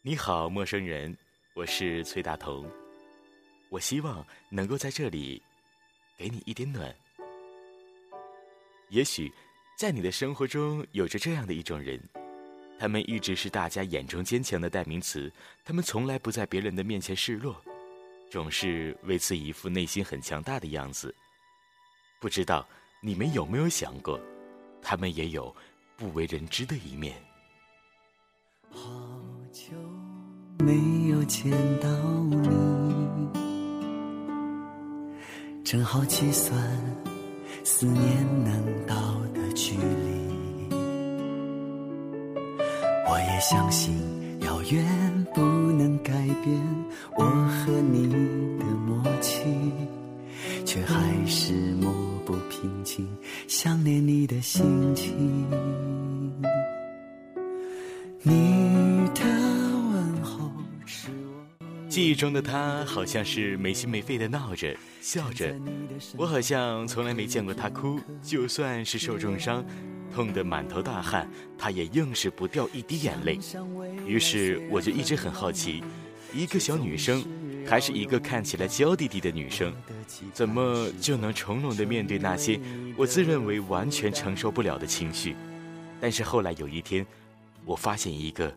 你好，陌生人，我是崔大同。我希望能够在这里给你一点暖。也许在你的生活中有着这样的一种人，他们一直是大家眼中坚强的代名词，他们从来不在别人的面前示弱，总是为此一副内心很强大的样子。不知道你们有没有想过，他们也有不为人知的一面。见到你，正好计算思念能到的距离。我也相信遥远不能改变我和你的默契，却还是抹不平静想念你的心情。你记忆中的他好像是没心没肺的闹着笑着，我好像从来没见过他哭。就算是受重伤，痛得满头大汗，他也硬是不掉一滴眼泪。于是我就一直很好奇，一个小女生，还是一个看起来娇滴滴的女生，怎么就能从容地面对那些我自认为完全承受不了的情绪？但是后来有一天，我发现一个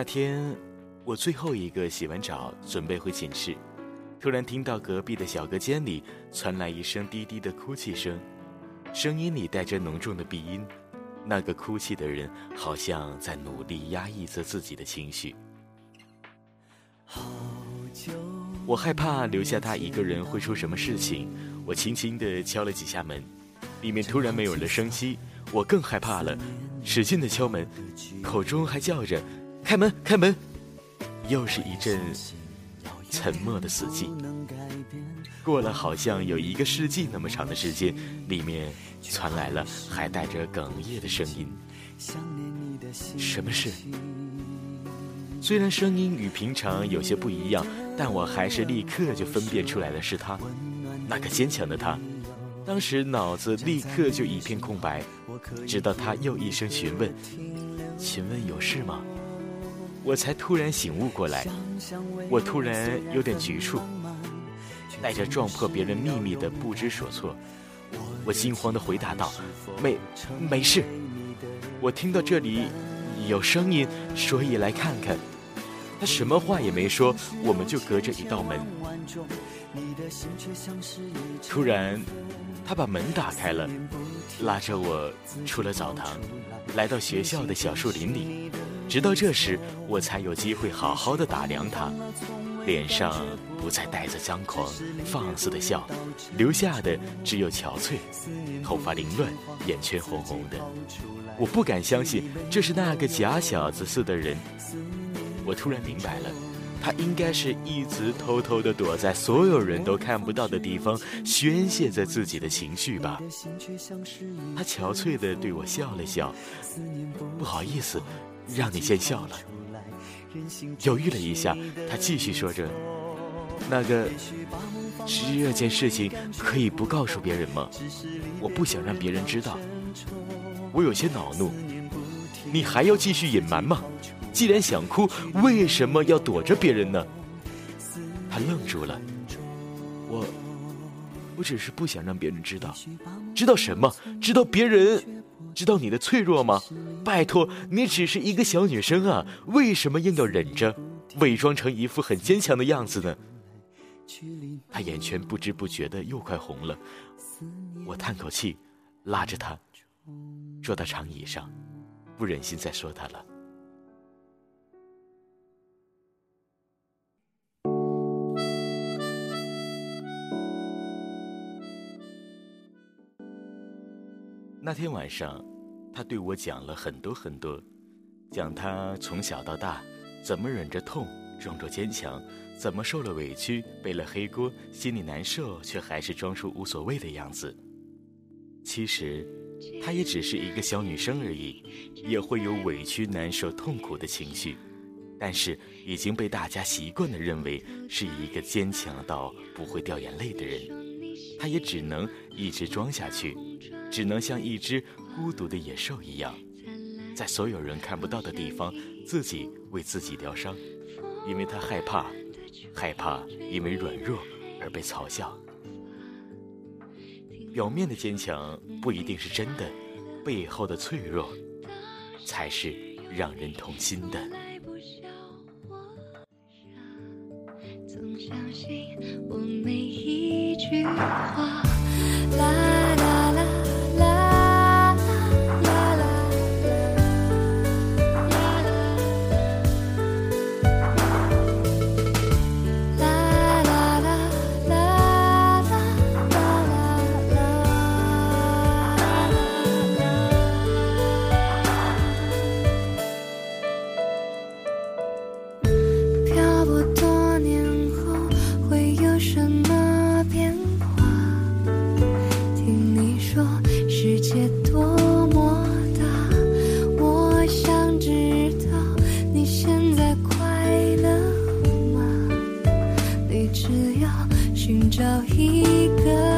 那天，我最后一个洗完澡，准备回寝室，突然听到隔壁的小隔间里传来一声低低的哭泣声，声音里带着浓重的鼻音。那个哭泣的人好像在努力压抑着自己的情绪。我害怕留下他一个人会出什么事情，我轻轻地敲了几下门，里面突然没有了声息，我更害怕了，使劲地敲门，口中还叫着“开门，开门”，又是一阵沉默的死寂。过了好像有一个世纪那么长的时间，里面传来了还带着哽咽的声音。什么事？虽然声音与平常有些不一样，但我还是立刻就分辨出来了是他，那个坚强的他。当时脑子立刻就一片空白，直到他又一声询问：“请问有事吗？”我才突然醒悟过来，我突然有点局促，带着撞破别人秘密的不知所措。我惊慌的回答道：“没，没事。我听到这里有声音，所以来看看。”他什么话也没说，我们就隔着一道门。突然，他把门打开了，拉着我出了澡堂，来到学校的小树林里。直到这时，我才有机会好好的打量他，脸上不再带着张狂放肆的笑，留下的只有憔悴，头发凌乱，眼圈红红的。我不敢相信这是那个假小子似的人。我突然明白了，他应该是一直偷偷地躲在所有人都看不到的地方，宣泄着自己的情绪吧。他憔悴地对我笑了笑，不好意思，让你见笑了。犹豫了一下，他继续说着：“那个，这件事情可以不告诉别人吗？我不想让别人知道。”我有些恼怒，你还要继续隐瞒吗？既然想哭，为什么要躲着别人呢？他愣住了。我，我只是不想让别人知道。知道什么？知道别人，知道你的脆弱吗？拜托，你只是一个小女生啊，为什么硬要忍着，伪装成一副很坚强的样子呢？他眼圈不知不觉的又快红了。我叹口气，拉着他坐到长椅上，不忍心再说他了。那天晚上，他对我讲了很多很多，讲他从小到大怎么忍着痛，装作坚强，怎么受了委屈，背了黑锅，心里难受，却还是装出无所谓的样子。其实，她也只是一个小女生而已，也会有委屈、难受、痛苦的情绪，但是已经被大家习惯的认为是一个坚强到不会掉眼泪的人。她也只能一直装下去，只能像一只孤独的野兽一样，在所有人看不到的地方，自己为自己疗伤，因为他害怕，害怕因为软弱而被嘲笑。表面的坚强不一定是真的，背后的脆弱才是让人痛心的。总相信我每一句话。寻找一个